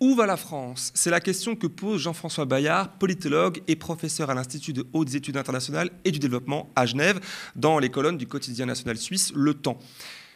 Où va la France? C'est la question que pose Jean-François Bayard, politologue et professeur à l'Institut de hautes études internationales et du développement à Genève, dans les colonnes du quotidien national suisse Le Temps.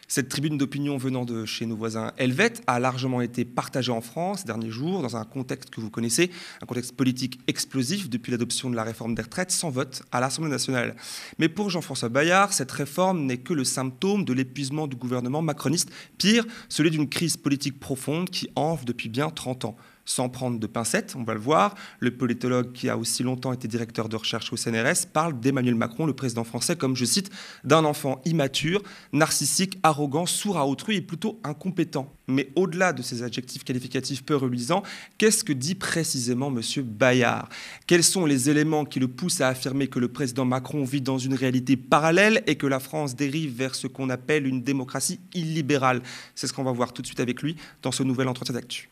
Cette tribune d'opinion venant de chez nos voisins helvètes a largement été partagée en France ces derniers jours dans un contexte que vous connaissez, un contexte politique explosif depuis l'adoption de la réforme des retraites sans vote à l'Assemblée nationale. Mais pour Jean-François Bayard, cette réforme n'est que le symptôme de l'épuisement du gouvernement macroniste, pire, celui d'une crise politique profonde qui enfle depuis bien 30 ans sans prendre de pincettes, on va le voir. Le politologue qui a aussi longtemps été directeur de recherche au CNRS parle d'Emmanuel Macron, le président français, comme je cite, d'un enfant immature, narcissique, arrogant, sourd à autrui et plutôt incompétent. Mais au-delà de ces adjectifs qualificatifs peu reluisants, qu'est-ce que dit précisément M. Bayard? Quels sont les éléments qui le poussent à affirmer que le président Macron vit dans une réalité parallèle et que la France dérive vers ce qu'on appelle une démocratie illibérale? C'est ce qu'on va voir tout de suite avec lui dans ce nouvel entretien d'actu.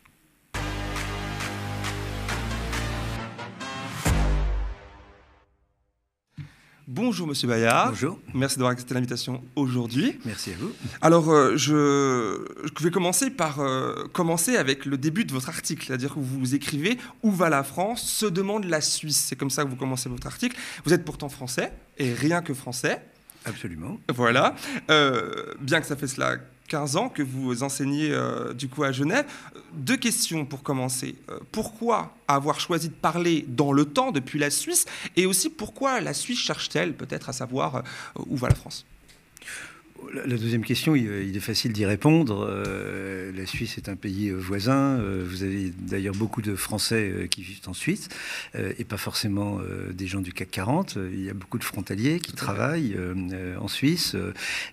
Bonjour Monsieur Bayard. Bonjour. Merci d'avoir accepté l'invitation aujourd'hui. Merci à vous. Alors, euh, je, vais commencer par euh, commencer avec le début de votre article, c'est-à-dire que vous écrivez Où va la France? Se demande la Suisse. C'est comme ça que vous commencez votre article. Vous êtes pourtant français et rien que français. Absolument. Voilà. Euh, bien que ça fait cela 15 ans que vous enseignez euh, du coup à Genève. Deux questions pour commencer. Euh, pourquoi avoir choisi de parler dans le temps depuis la Suisse? Et aussi pourquoi la Suisse cherche-t-elle peut-être à savoir où va la France? La deuxième question, il est facile d'y répondre. Euh, la Suisse est un pays euh, voisin. Euh, vous avez d'ailleurs beaucoup de Français qui vivent en Suisse et pas forcément des gens du CAC 40. Il y a beaucoup de frontaliers qui travaillent en Suisse.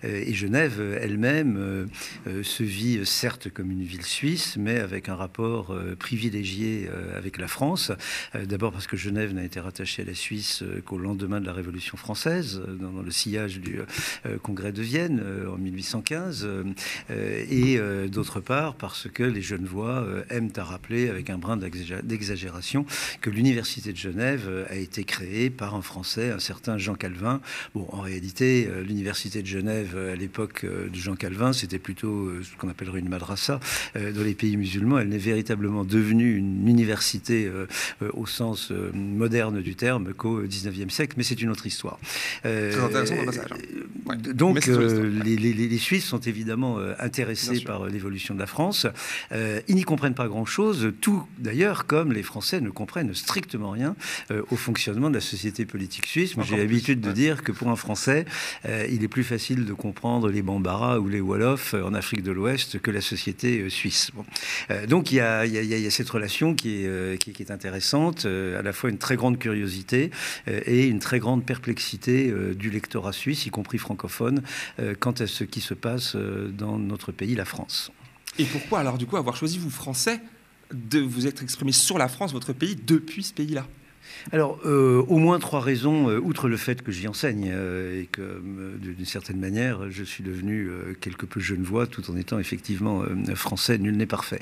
Et Genève elle-même se vit certes comme une ville suisse, mais avec un rapport privilégié avec la France. D'abord parce que Genève n'a été rattachée à la Suisse qu'au lendemain de la Révolution française, dans le sillage du Congrès de Vienne. Euh, en 1815, euh, et euh, d'autre part parce que les Genevois aiment à rappeler avec un brin d'exagération que l'université de Genève a été créée par un Français, un certain Jean Calvin. Bon, en réalité, l'université de Genève à l'époque de Jean Calvin, c'était plutôt ce qu'on appellerait une madrasa dans les pays musulmans. Elle n'est véritablement devenue une université au sens moderne du terme qu'au 19e siècle, mais c'est une autre histoire. Passage. Hein. Donc, les, Suisses sont évidemment euh, intéressés par euh, l'évolution de la France. Euh, ils n'y comprennent pas grand-chose, tout d'ailleurs comme les Français ne comprennent strictement rien au fonctionnement de la société politique suisse. Moi, j'ai l'habitude de dire que pour un Français, il est plus facile de comprendre les Bambara ou les Wolof en Afrique de l'Ouest que la société suisse. donc il y, a, cette relation qui est, qui, qui est intéressante, à la fois une très grande curiosité et une très grande perplexité du lectorat suisse, y compris francophone, quant à ce qui se passe euh, dans notre pays, la France. Et pourquoi alors du coup avoir choisi vous Français de vous être exprimé sur la France, votre pays, depuis ce pays-là? Alors, euh, au moins trois raisons, euh, outre le fait que j'y enseigne euh, et que, d'une certaine manière, je suis devenu quelque peu genevois tout en étant effectivement français, nul n'est parfait.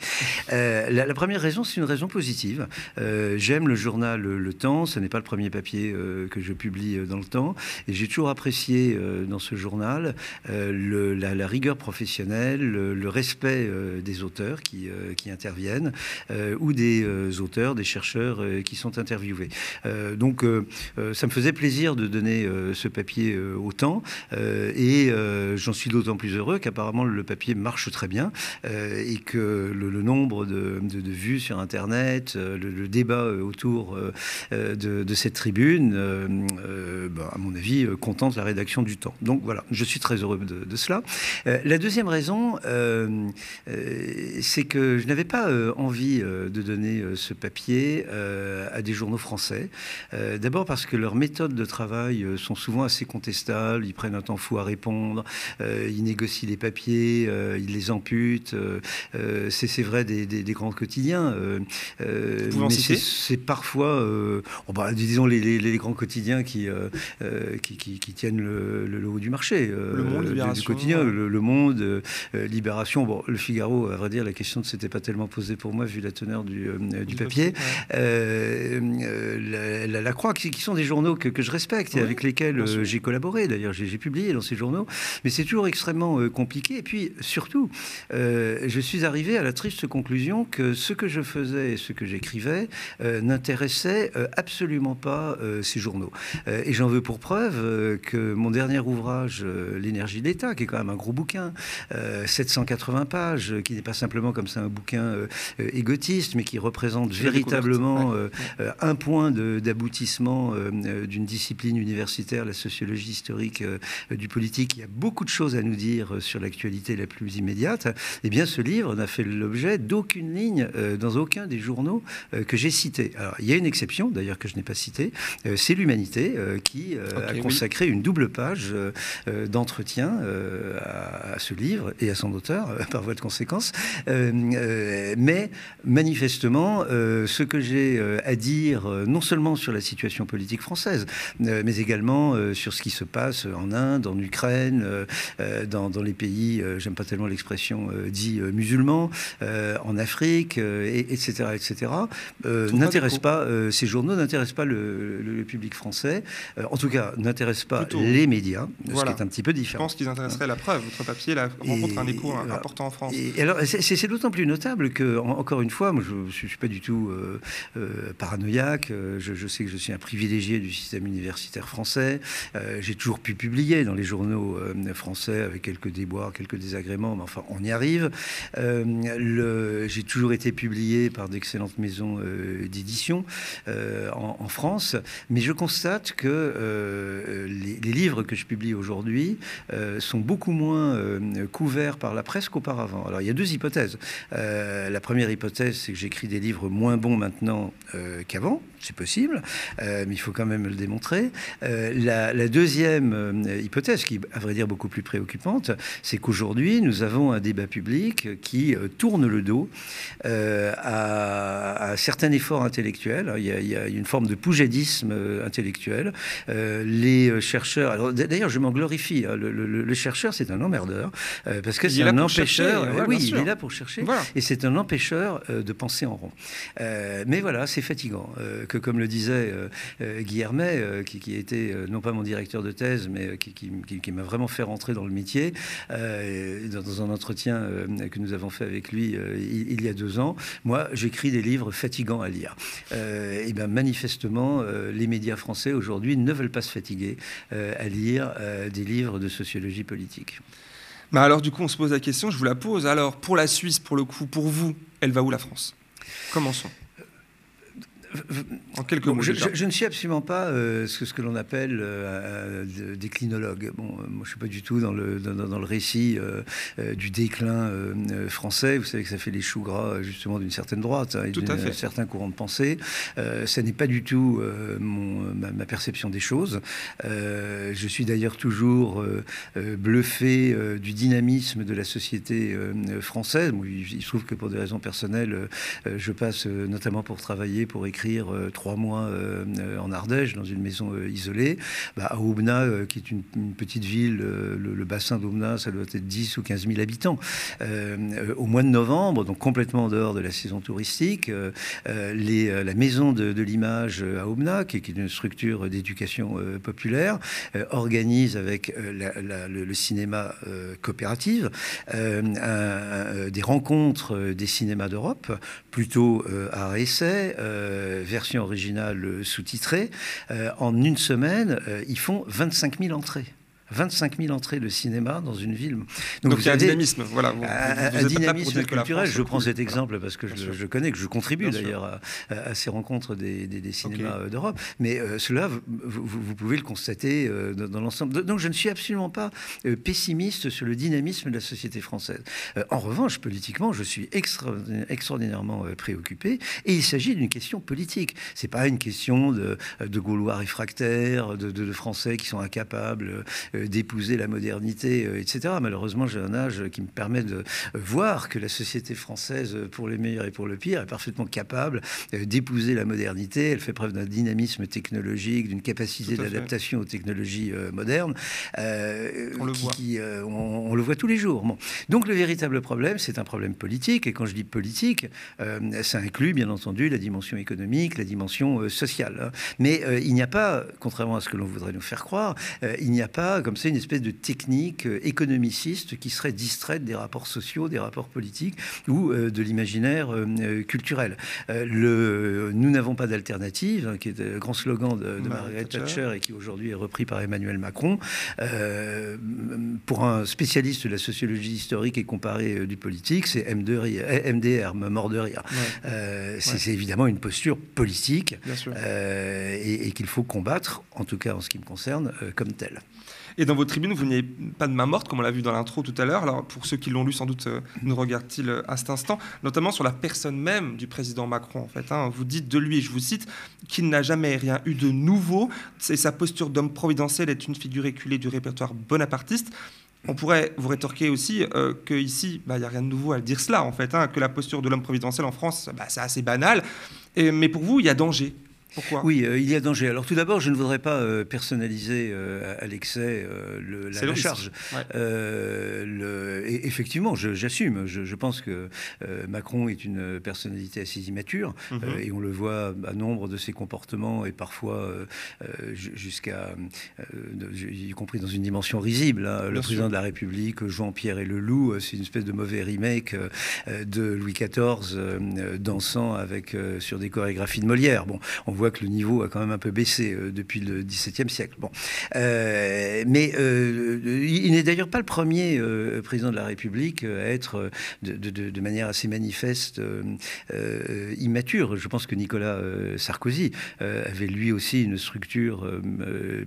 La, première raison, c'est une raison positive. J'aime le journal Le Temps, ce n'est pas le premier papier que je publie dans le Temps, et j'ai toujours apprécié dans ce journal la, rigueur professionnelle, le, respect des auteurs qui interviennent, ou des auteurs, des chercheurs qui sont interviewés. Euh, donc, euh, euh, ça me faisait plaisir de donner ce papier au temps, et j'en suis d'autant plus heureux qu'apparemment le papier marche très bien, et que le, nombre de, vues sur Internet, le, débat autour de, cette tribune, bah, à mon avis, contente la rédaction du temps. Donc voilà, je suis très heureux de, cela. la deuxième raison, c'est que je n'avais pas envie de donner ce papier à des journaux français euh, d'abord parce que leurs méthodes de travail euh, sont souvent assez contestables. Ils prennent un temps fou à répondre, euh, ils négocient les papiers, ils les amputent. c'est vrai des, grands quotidiens. mais c'est parfois, oh bah, disons, les, grands quotidiens qui, qui, tiennent le, haut du marché. le monde, du, quotidien, le, Monde, Libération. Bon, le Figaro, à vrai dire, la question ne s'était pas tellement posée pour moi vu la teneur du, du papier. La, Croix, qui, sont des journaux que, je respecte et avec lesquels j'ai collaboré. D'ailleurs, j'ai publié dans ces journaux. Mais c'est toujours extrêmement compliqué. Et puis, surtout, je suis arrivé à la triste conclusion que ce que je faisais et ce que j'écrivais n'intéressait absolument pas ces journaux. et j'en veux pour preuve que mon dernier ouvrage, L'énergie d'État, qui est quand même un gros bouquin, 780 pages, qui n'est pas simplement comme ça un bouquin égotiste, mais qui représente véritablement euh, euh, un point d'aboutissement euh, d'une discipline universitaire, la sociologie historique du politique. Il y a beaucoup de choses à nous dire sur l'actualité la plus immédiate. Eh bien, ce livre n'a fait l'objet d'aucune ligne dans aucun des journaux que j'ai cités. Alors, il y a une exception, d'ailleurs, que je n'ai pas citée, c'est l'Humanité, qui a consacré une double page d'entretien à, ce livre et à son auteur, par voie de conséquence. mais manifestement, euh, ce que j'ai euh, à dire, euh, non seulement sur la situation politique française, mais également sur ce qui se passe en Inde, en Ukraine, dans, les pays, j'aime pas tellement l'expression dit musulmans, en Afrique, et, etc., etc., n'intéresse pas, ces journaux n'intéressent pas le, public français, en tout cas, n'intéressent pas les médias, ce qui est un petit peu différent. Je pense qu'ils intéresseraient la preuve. Votre papier là, rencontre un écho important en France. Et alors, c'est d'autant plus notable que, encore une fois, moi, je ne suis pas du tout euh, euh, paranoïaque. Euh, je, sais que je suis un privilégié du système universitaire français. J'ai toujours pu publier dans les journaux français avec quelques déboires, quelques désagréments, mais enfin, on y arrive. J'ai toujours été publié par d'excellentes maisons d'édition en, France, mais je constate que les, livres que je publie aujourd'hui sont beaucoup moins couverts par la presse qu'auparavant. Alors, il y a deux hypothèses. la première hypothèse, c'est que j'écris des livres moins bons maintenant euh, qu'avant, c'est possible, euh, mais il faut quand même le démontrer. Euh, la, deuxième hypothèse, qui est à vrai dire beaucoup plus préoccupante, c'est qu'aujourd'hui, nous avons un débat public qui tourne le dos à, certains efforts intellectuels. Il y, a, une forme de poujadisme intellectuel. les chercheurs, d'ailleurs, je m'en glorifie, hein, le, chercheur, c'est un emmerdeur, parce que c'est un empêcheur. oui, il est là pour chercher, et c'est un empêcheur de penser en rond. Euh, mais voilà, c'est fatigant. Euh, que comme le disait euh, Guillermet, qui, qui, était non pas mon directeur de thèse, mais qui, m'a vraiment fait rentrer dans le métier, dans, un entretien que nous avons fait avec lui il, y a deux ans, moi, j'écris des livres fatigants à lire. et bien, manifestement, les médias français aujourd'hui ne veulent pas se fatiguer à lire des livres de sociologie politique. Mais alors, du coup, on se pose la question, je vous la pose. Alors, pour la Suisse, pour le coup, pour vous, elle va où la France? Commençons. En quelques mots. Je, ne suis absolument pas euh, ce, que, l'on appelle euh, déclinologue. Bon, euh, moi, je suis pas du tout dans le, dans, le récit du déclin français. Vous savez que ça fait les choux gras justement d'une certaine droite hein, et d'un certain courant de pensée. ça n'est pas du tout mon, ma, perception des choses. je suis d'ailleurs toujours bluffé du dynamisme de la société française. il, il, se trouve que pour des raisons personnelles, je passe notamment pour travailler, pour écrire euh, trois mois euh, en Ardèche, dans une maison euh, isolée. Bah, à Oubna, qui est une, petite ville, le, bassin d'Oubna, ça doit être 10 ou 15 000 habitants. au mois de novembre, donc complètement en dehors de la saison touristique, les, la maison de, l'image à Oubna, qui, est une structure d'éducation populaire, organise avec le, cinéma coopératif des rencontres des cinémas d'Europe, plutôt à essai, euh, version originale sous-titrée, euh, en une semaine, euh, ils font 25 000 entrées. 25 000 entrées de cinéma dans une ville. Donc, il y a un dynamisme, voilà. un, dynamisme culturel. Je prends cet exemple parce que je, connais, que je contribue d'ailleurs à, ces rencontres des, cinémas euh, d'Europe. Mais euh, cela, vous, pouvez le constater euh, dans, l'ensemble. Donc je ne suis absolument pas pessimiste sur le dynamisme de la société française. en revanche, politiquement, je suis extraordinairement préoccupé. Et il s'agit d'une question politique. C'est pas une question de, Gaulois réfractaires, de, de, Français qui sont incapables d'épouser la modernité, etc. Malheureusement, j'ai un âge qui me permet de voir que la société française, pour le meilleur et pour le pire, est parfaitement capable d'épouser la modernité. Elle fait preuve d'un dynamisme technologique, d'une capacité d'adaptation aux technologies modernes. on, le voit. on, le voit tous les jours. Bon. Donc le véritable problème, c'est un problème politique. Et quand je dis politique, ça inclut bien entendu la dimension économique, la dimension sociale. Hein. Mais il n'y a pas, contrairement à ce que l'on voudrait nous faire croire, euh, il n'y a pas comme ça une espèce de technique euh, économiciste qui serait distraite des rapports sociaux, des rapports politiques ou euh, de l'imaginaire culturel. le, nous n'avons pas d'alternative, hein, qui est le grand slogan de, Margaret Thatcher. et qui aujourd'hui est repris par Emmanuel Macron. pour un spécialiste de la sociologie historique et comparée du politique, c'est MDR, mort de rire. c'est évidemment une posture politique et, et qu'il faut combattre, en tout cas en ce qui me concerne, euh, comme tel. Et dans votre tribune, vous n'avez pas de main morte, comme on l'a vu dans l'intro tout à l'heure. Alors, pour ceux qui l'ont lu, sans doute euh, nous regardent-ils euh, à cet instant, notamment sur la personne même du président Macron. En fait, hein. vous dites de lui, je vous cite, qu'il n'a jamais rien eu de nouveau. C'est sa posture d'homme providentiel est une figure éculée du répertoire bonapartiste. On pourrait vous rétorquer aussi euh, qu'ici, bah, il n'y a rien de nouveau à dire cela, en fait, hein, que la posture de l'homme providentiel en France, bah, c'est assez banal. Et, mais pour vous, il y a danger pourquoi? Oui, euh, il y a danger. Alors tout d'abord, je ne voudrais pas euh, personnaliser euh, à l'excès la, charge. effectivement, j'assume. Je, pense que Macron est une personnalité assez immature mhm. et on le voit à nombre de ses comportements et parfois jusqu'à, y compris dans une dimension risible. Hein. Le président de la République, Jean-Pierre et le loup, c'est une espèce de mauvais remake de Louis XIV dansant avec sur des chorégraphies de Molière. Bon, on voit que le niveau a quand même un peu baissé euh, depuis le XVIIe siècle. Bon. Euh, mais euh, il n'est d'ailleurs pas le premier président de la République à être de, manière assez manifeste immature. Je pense que Nicolas Sarkozy avait lui aussi une structure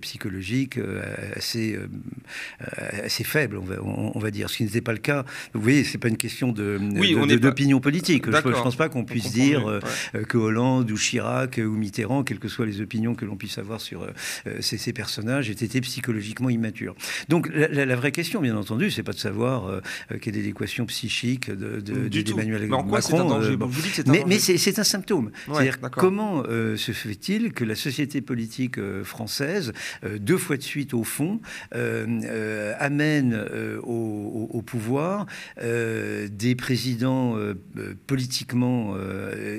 psychologique assez, assez faible, on va, on, va, dire. Ce qui n'était pas le cas. Vous voyez, c'est pas une question de, d'opinion politique. Je ne pense pas qu'on puisse dire que Hollande ou Chirac ou Mitterrand quelles que soient les opinions que l'on puisse avoir sur euh, euh, ces, personnages, aient été psychologiquement immatures. Donc la, vraie question, bien entendu, c'est pas de savoir euh, quelle est l'équation psychique d'Emmanuel de, Macron. mais, mais c'est un symptôme. C'est-à-dire comment se fait-il que la société politique française, deux fois de suite au fond, amène au, pouvoir des présidents politiquement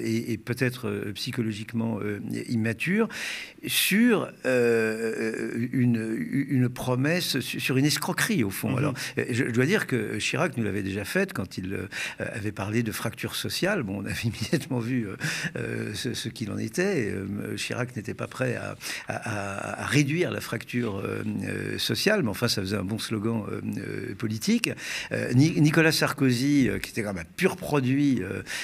et, et peut-être psychologiquement immature sur euh, une, une, promesse, sur une escroquerie au fond. Mhm. Alors, je, dois dire que Chirac nous l'avait déjà faite quand il euh, avait parlé de fracture sociale. Bon, on avait immédiatement vu euh, ce, qu'il en était. Chirac n'était pas prêt à, à, réduire la fracture sociale, mais enfin, ça faisait un bon slogan politique. Nicolas Sarkozy, qui était quand même un pur produit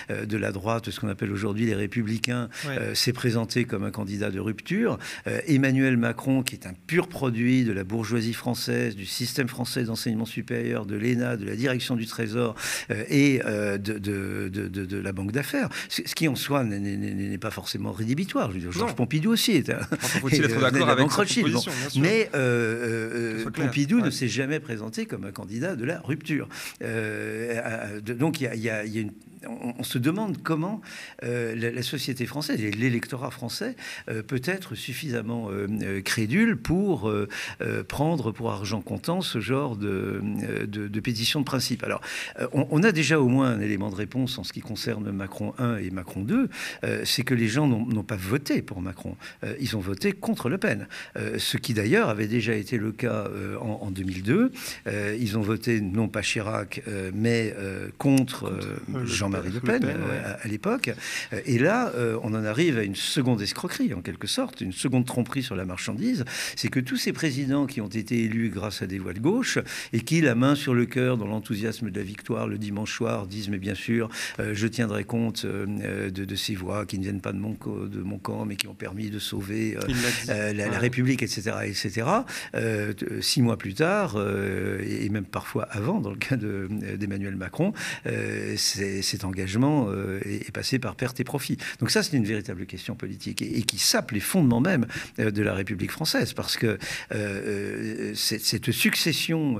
de la droite, ce qu'on appelle aujourd'hui les républicains, s'est présenté comme un candidat de rupture. Euh, Emmanuel Macron, qui est un pur produit de la bourgeoisie française, du système français d'enseignement supérieur, de l'ENA, de la direction du Trésor euh, et euh, de, de, de, la Banque d'affaires, ce qui en soi n'est pas forcément rédhibitoire. Je veux dire, Georges Pompidou aussi est un. Faut-il être d'accord avec cette bon. Mais Pompidou ne s'est jamais présenté comme un candidat de la rupture. donc il y a, y a une on, se demande comment euh, la, société française et l'électorat français euh, peut être suffisamment euh, crédule pour prendre pour argent comptant ce genre de, pétition de principe. Alors, on, a déjà au moins un élément de réponse en ce qui concerne Macron 1 et Macron 2, c'est que les gens n'ont pas voté pour Macron, ils ont voté contre Le Pen, ce qui d'ailleurs avait déjà été le cas en, en 2002. ils ont voté non pas Chirac, mais contre, Jean marie Le Pen, euh, à, l'époque. Et là, euh, on en arrive à une seconde escroquerie, en quelque sorte, une seconde tromperie sur la marchandise. C'est que tous ces présidents qui ont été élus grâce à des voix de gauche et qui, la main sur le cœur, dans l'enthousiasme de la victoire le dimanche soir, disent Mais bien sûr, euh, je tiendrai compte de, ces voix qui ne viennent pas de mon, de mon camp, mais qui ont permis de sauver la, République, etc. etc. six mois plus tard, et même parfois avant, dans le cas d'Emmanuel Macron, cet engagement euh, est, passé par perte et profit. Donc ça, c'est une véritable question politique. Et, qui sape les fondements même de la République française, parce que cette succession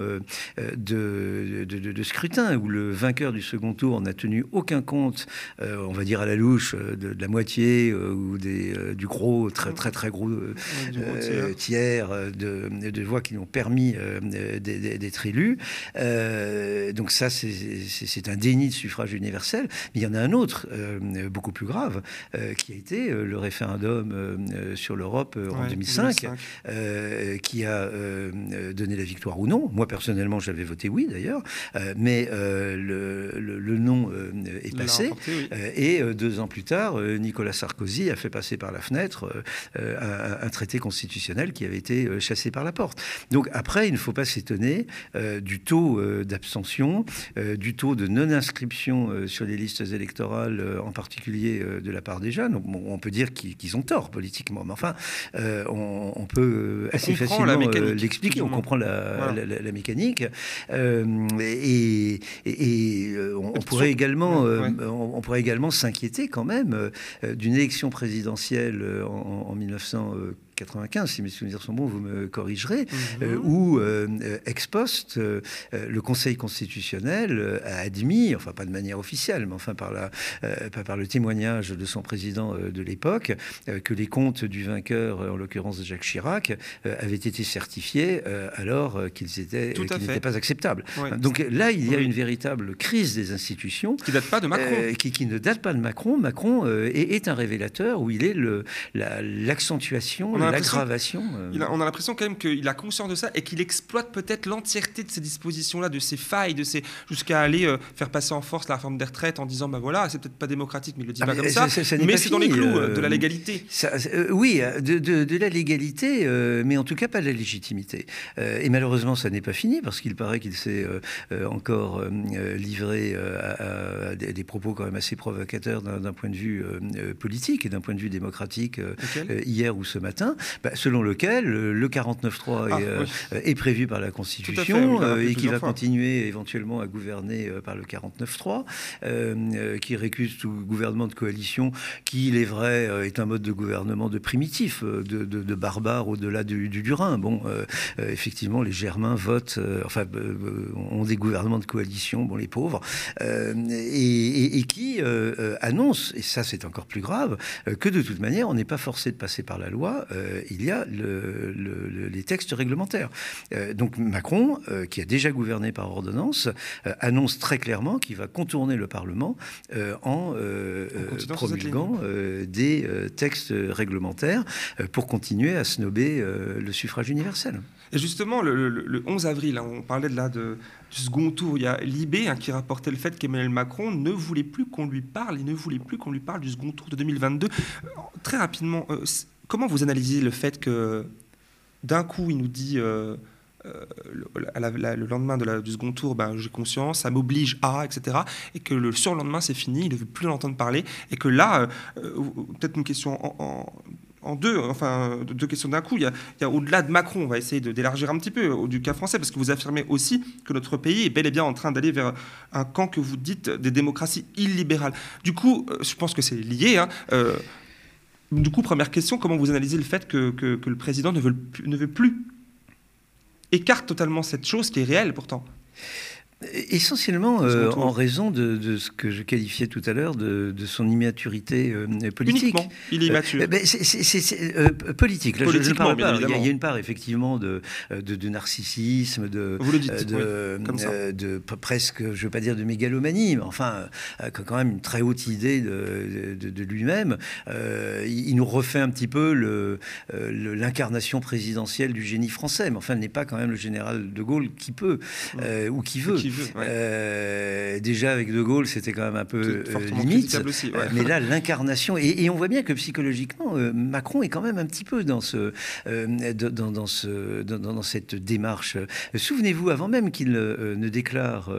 de, de, scrutins où le vainqueur du second tour n'a tenu aucun compte, on va dire à la louche, de, la moitié ou des, du gros, très très très gros tiers de, de voix qui ont permis d'être élus. donc ça, c'est un déni de suffrage universel. Mais il y en a un autre, beaucoup plus grave, qui a été le référendum sur l'Europe en 2005, qui a donné la victoire ou non. Moi, personnellement, j'avais voté oui, d'ailleurs, mais le, non est passé. et deux ans plus tard, Nicolas Sarkozy a fait passer par la fenêtre un, traité constitutionnel qui avait été chassé par la porte. Donc après, il ne faut pas s'étonner du taux d'abstention, du taux de non-inscription sur les listes électorales, en particulier de la part des jeunes. On, peut dire qu'ils ont tort politiquement, mais enfin, on, peut assez facilement l'expliquer. On comprend la, mécanique. et, on, pourrait également, on, pourrait également s'inquiéter quand même d'une élection présidentielle en, en 1900. 95, si mes souvenirs sont bons, vous me corrigerez, mhm. euh, où euh, ex post, euh, le Conseil constitutionnel a admis, enfin pas de manière officielle, mais enfin par, la, par le témoignage de son président de l'époque, que les comptes du vainqueur, en l'occurrence Jacques Chirac, avaient été certifiés alors qu'ils étaient n'étaient pas acceptables. Donc là, il y a une véritable crise des institutions qui date pas de Macron, qui, ne date pas de Macron. Macron est, un révélateur où il est l'accentuation l'aggravation. Euh. On a l'impression quand même qu'il a conscience de ça et qu'il exploite peut-être l'entièreté de ces dispositions-là, de ces failles, de ces jusqu'à aller euh, faire passer en force la réforme des retraites en disant bah voilà, c'est peut-être pas démocratique, mais il le dit ah, pas comme ça. mais c'est dans les clous euh, de la légalité. oui, de, la légalité, mais en tout cas pas de la légitimité. et malheureusement, ça n'est pas fini parce qu'il paraît qu'il s'est encore livré à, des, propos quand même assez provocateurs d'un point de vue politique et d'un point de vue démocratique hier ou ce matin. Bah, selon lequel le 49.3 ah, euh, est, prévu par la Constitution euh, et qui va continuer éventuellement à gouverner euh, par le 49.3, qui récuse tout gouvernement de coalition qui, il est vrai, est un mode de gouvernement de primitif, de, de, barbare au-delà du, du, Bon, effectivement, les Germains votent, enfin, ont des gouvernements de coalition, bon, les pauvres, et, et, qui annonce, et ça c'est encore plus grave, que de toute manière, on n'est pas forcé de passer par la loi euh, il y a les textes réglementaires. Euh, donc Macron, euh, qui a déjà gouverné par ordonnance, annonce très clairement qu'il va contourner le Parlement en promulguant des textes réglementaires pour continuer à snober le suffrage universel. Et justement, le, 11 avril, hein, on parlait de là de, du second tour, il y a Libé hein, qui rapportait le fait qu'Emmanuel Macron ne voulait plus qu'on lui parle, il ne voulait plus qu'on lui parle du second tour de 2022. très rapidement, Comment vous analysez le fait que d'un coup, il nous dit euh, euh, le, lendemain de du second tour, ben, j'ai conscience, ça m'oblige à, etc. Et que le surlendemain, c'est fini, il ne veut plus l'entendre parler. Et que là, euh, peut-être une question en, deux, enfin deux questions d'un coup. Il y a, au-delà de Macron, on va essayer d'élargir un petit peu du cas français, parce que vous affirmez aussi que notre pays est bel et bien en train d'aller vers un camp que vous dites des démocraties illibérales. Du coup, je pense que c'est lié. Hein, du coup, première question, comment vous analysez le fait que, le président ne veut plus? Écarte totalement cette chose qui est réelle pourtant Essentiellement euh, en raison de, ce que je qualifiais tout à l'heure de, son immaturité euh, politique. Uniquement, il est immature. Euh, c'est politique. Là, je, parle pas. Il, y a, une part effectivement de, de, narcissisme, de, Vous le dites, de, presque, je ne veux pas dire de mégalomanie, mais enfin quand même une très haute idée de, lui-même. il, nous refait un petit peu l'incarnation présidentielle du génie français, mais enfin, n'est pas quand même le général de Gaulle qui peut ou qui veut. Euh, déjà avec De Gaulle, c'était quand même un peu euh, limite. Euh, mais là, l'incarnation. Et, on voit bien que psychologiquement, Macron est quand même un petit peu dans, ce, dans, dans, ce, dans, cette démarche. Souvenez-vous, avant même qu'il ne déclare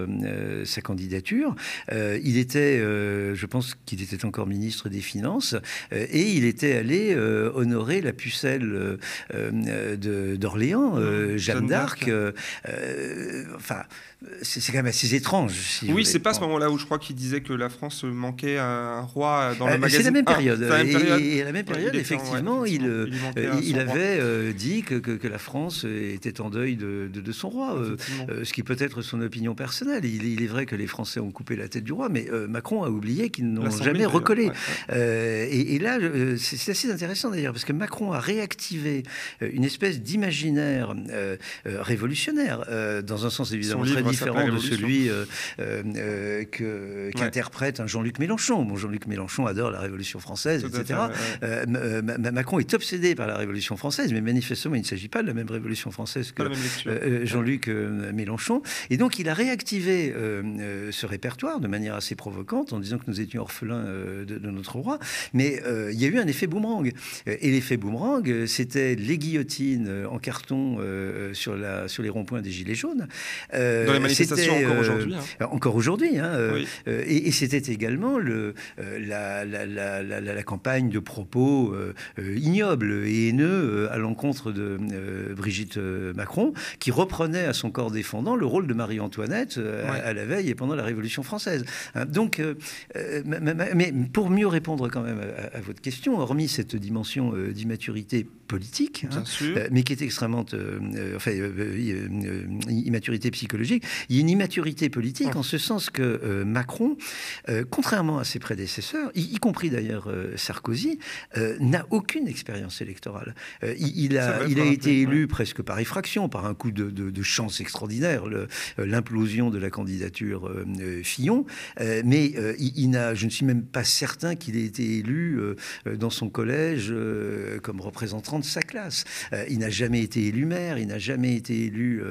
sa candidature, il était, je pense qu'il était encore ministre des Finances, et il était allé honorer la pucelle d'Orléans, Jeanne d'Arc. enfin, c'est quand même assez étrange. oui, c'est pas ce moment-là où je crois qu'il disait que la France manquait un roi dans le magazine. C'est la même période. et, à la même période, effectivement, il, il, avait dit que, que, la France était en deuil de, de, son roi, ce qui peut être son opinion personnelle. Il, est vrai que les Français ont coupé la tête du roi, mais Macron a oublié qu'ils n'ont jamais recollé. et, et, là, c'est assez intéressant d'ailleurs, parce que Macron a réactivé une espèce d'imaginaire révolutionnaire, dans un sens évidemment très différent de celui euh, euh, que, qu'interprète un Jean-Luc Mélenchon. Bon, Jean-Luc Mélenchon adore la Révolution française, etc. Euh, Macron est obsédé par la Révolution française, mais manifestement, il ne s'agit pas de la même Révolution française que Jean-Luc Mélenchon. Et donc, il a réactivé ce répertoire de manière assez provocante en disant que nous étions orphelins de, notre roi. Mais il y a eu un effet boomerang. Et l'effet boomerang, c'était les guillotines en carton sur, la, sur les ronds-points des Gilets jaunes. Euh, Dans les manifestations encore euh, aujourd'hui. Hein. Encore aujourd'hui. Hein, euh, et, c'était également le, la, la, campagne de propos ignobles et haineux à l'encontre de Brigitte Macron, qui reprenait à son corps défendant le rôle de Marie-Antoinette à, la veille et pendant la Révolution française. Hein, donc, mais pour mieux répondre quand même à, votre question, hormis cette dimension d'immaturité politique, mais qui est extrêmement, enfin, immaturité psychologique, il y a une immaturité politique en ce sens que euh, Macron, euh, contrairement à ses prédécesseurs, y, compris d'ailleurs euh, Sarkozy, n'a aucune expérience électorale. Il, a, il a été élu presque par effraction, par un coup de, chance extraordinaire, l'implosion de la candidature Fillon, mais il, n'a, je ne suis même pas certain qu'il ait été élu dans son collège comme représentant de sa classe. il n'a jamais été élu maire, il n'a jamais été élu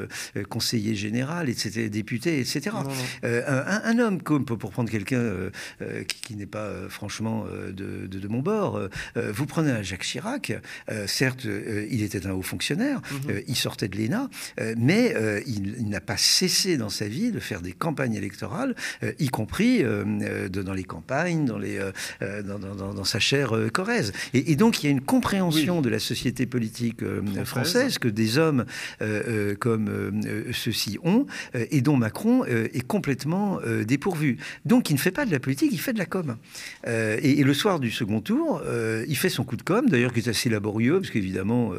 conseiller général, etc., député, etc. Euh, un, homme, comme pour prendre quelqu'un euh, euh, qui, n'est pas franchement de, mon bord, vous prenez un Jacques Chirac, certes, il était un haut fonctionnaire, mhm. il sortait de l'ENA, mais il, n'a pas cessé dans sa vie de faire des campagnes électorales, y compris dans les campagnes, dans, les, dans, sa chair corrèze. Et, donc, il y a une compréhension de la société politique française que des hommes comme ceux-ci ont, euh, et dont Macron euh, est complètement euh, dépourvu. Donc il ne fait pas de la politique, il fait de la com. Et, le soir du second tour, il fait son coup de com, d'ailleurs qui est assez laborieux, parce qu'évidemment,